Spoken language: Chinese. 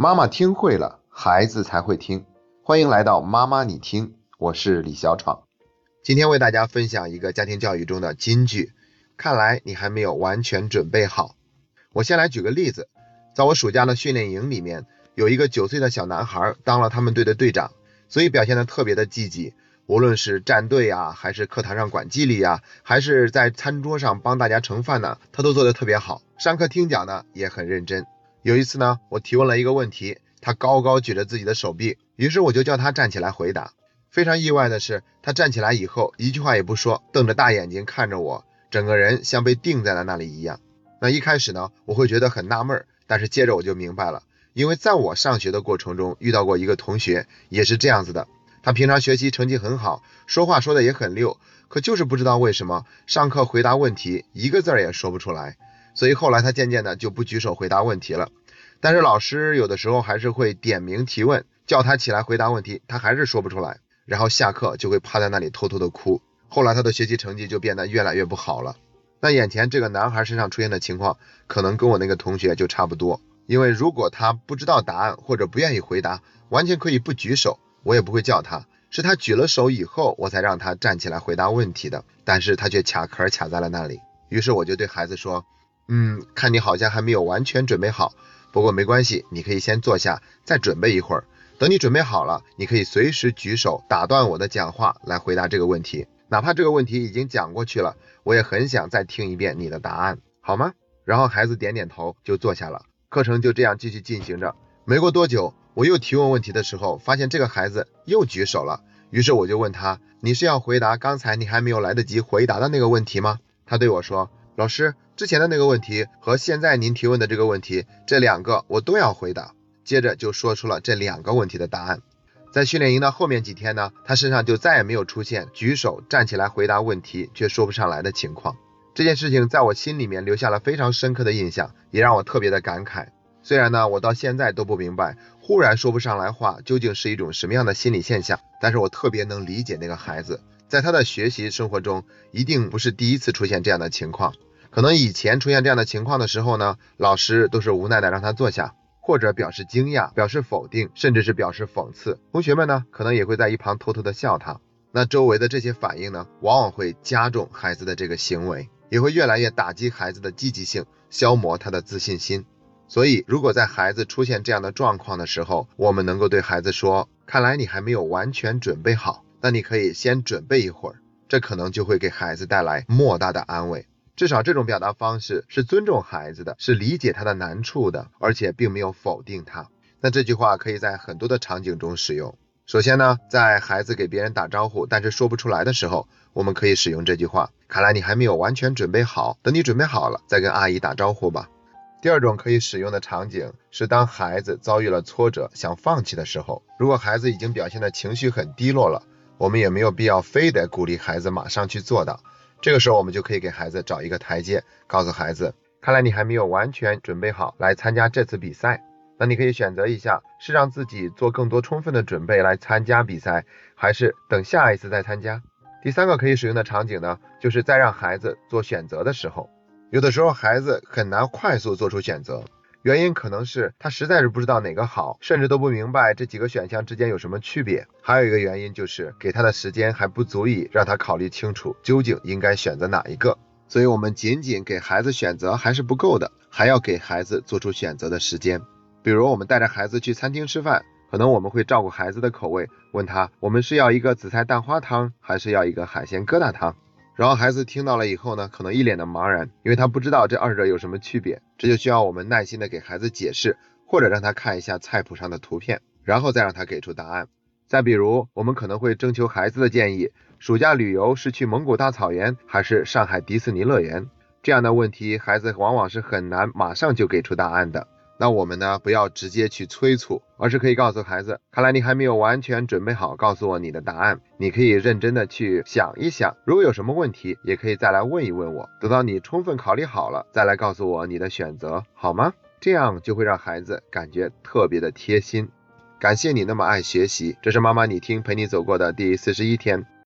妈妈听会了，孩子才会听。欢迎来到妈妈你听，我是李小闯。今天为大家分享一个家庭教育中的金句。看来你还没有完全准备好。我先来举个例子，在我暑假的训练营里面，有一个九岁的小男孩当了他们队的队长，所以表现的特别的积极。无论是站队啊，还是课堂上管纪律啊，还是在餐桌上帮大家盛饭呢，他都做得特别好。上课听讲呢也很认真。有一次呢，我提问了一个问题，他高高举着自己的手臂，于是我就叫他站起来回答。非常意外的是，他站起来以后一句话也不说，瞪着大眼睛看着我，整个人像被定在了那里一样。那一开始呢，我会觉得很纳闷，但是接着我就明白了，因为在我上学的过程中遇到过一个同学，也是这样子的。他平常学习成绩很好，说话说的也很溜，可就是不知道为什么上课回答问题一个字儿也说不出来。所以后来他渐渐的就不举手回答问题了，但是老师有的时候还是会点名提问，叫他起来回答问题，他还是说不出来，然后下课就会趴在那里偷偷的哭。后来他的学习成绩就变得越来越不好了。那眼前这个男孩身上出现的情况，可能跟我那个同学就差不多，因为如果他不知道答案或者不愿意回答，完全可以不举手，我也不会叫他，是他举了手以后，我才让他站起来回答问题的，但是他却卡壳卡在了那里，于是我就对孩子说。嗯，看你好像还没有完全准备好，不过没关系，你可以先坐下，再准备一会儿。等你准备好了，你可以随时举手打断我的讲话来回答这个问题，哪怕这个问题已经讲过去了，我也很想再听一遍你的答案，好吗？然后孩子点点头就坐下了，课程就这样继续进行着。没过多久，我又提问问题的时候，发现这个孩子又举手了，于是我就问他，你是要回答刚才你还没有来得及回答的那个问题吗？他对我说。老师，之前的那个问题和现在您提问的这个问题，这两个我都要回答。接着就说出了这两个问题的答案。在训练营的后面几天呢，他身上就再也没有出现举手站起来回答问题却说不上来的情况。这件事情在我心里面留下了非常深刻的印象，也让我特别的感慨。虽然呢，我到现在都不明白忽然说不上来话究竟是一种什么样的心理现象，但是我特别能理解那个孩子，在他的学习生活中一定不是第一次出现这样的情况。可能以前出现这样的情况的时候呢，老师都是无奈的让他坐下，或者表示惊讶、表示否定，甚至是表示讽刺。同学们呢，可能也会在一旁偷偷的笑他。那周围的这些反应呢，往往会加重孩子的这个行为，也会越来越打击孩子的积极性，消磨他的自信心。所以，如果在孩子出现这样的状况的时候，我们能够对孩子说：“看来你还没有完全准备好，那你可以先准备一会儿。”这可能就会给孩子带来莫大的安慰。至少这种表达方式是尊重孩子的，是理解他的难处的，而且并没有否定他。那这句话可以在很多的场景中使用。首先呢，在孩子给别人打招呼，但是说不出来的时候，我们可以使用这句话。看来你还没有完全准备好，等你准备好了，再跟阿姨打招呼吧。第二种可以使用的场景是当孩子遭遇了挫折，想放弃的时候。如果孩子已经表现的情绪很低落了，我们也没有必要非得鼓励孩子马上去做到。这个时候，我们就可以给孩子找一个台阶，告诉孩子，看来你还没有完全准备好来参加这次比赛。那你可以选择一下，是让自己做更多充分的准备来参加比赛，还是等下一次再参加？第三个可以使用的场景呢，就是在让孩子做选择的时候，有的时候孩子很难快速做出选择。原因可能是他实在是不知道哪个好，甚至都不明白这几个选项之间有什么区别。还有一个原因就是给他的时间还不足以让他考虑清楚究竟应该选择哪一个。所以，我们仅仅给孩子选择还是不够的，还要给孩子做出选择的时间。比如，我们带着孩子去餐厅吃饭，可能我们会照顾孩子的口味，问他我们是要一个紫菜蛋花汤，还是要一个海鲜疙瘩汤。然后孩子听到了以后呢，可能一脸的茫然，因为他不知道这二者有什么区别。这就需要我们耐心的给孩子解释，或者让他看一下菜谱上的图片，然后再让他给出答案。再比如，我们可能会征求孩子的建议：暑假旅游是去蒙古大草原，还是上海迪士尼乐园？这样的问题，孩子往往是很难马上就给出答案的。那我们呢，不要直接去催促，而是可以告诉孩子，看来你还没有完全准备好，告诉我你的答案。你可以认真的去想一想，如果有什么问题，也可以再来问一问我。等到你充分考虑好了，再来告诉我你的选择，好吗？这样就会让孩子感觉特别的贴心。感谢你那么爱学习，这是妈妈你听陪你走过的第四十一天。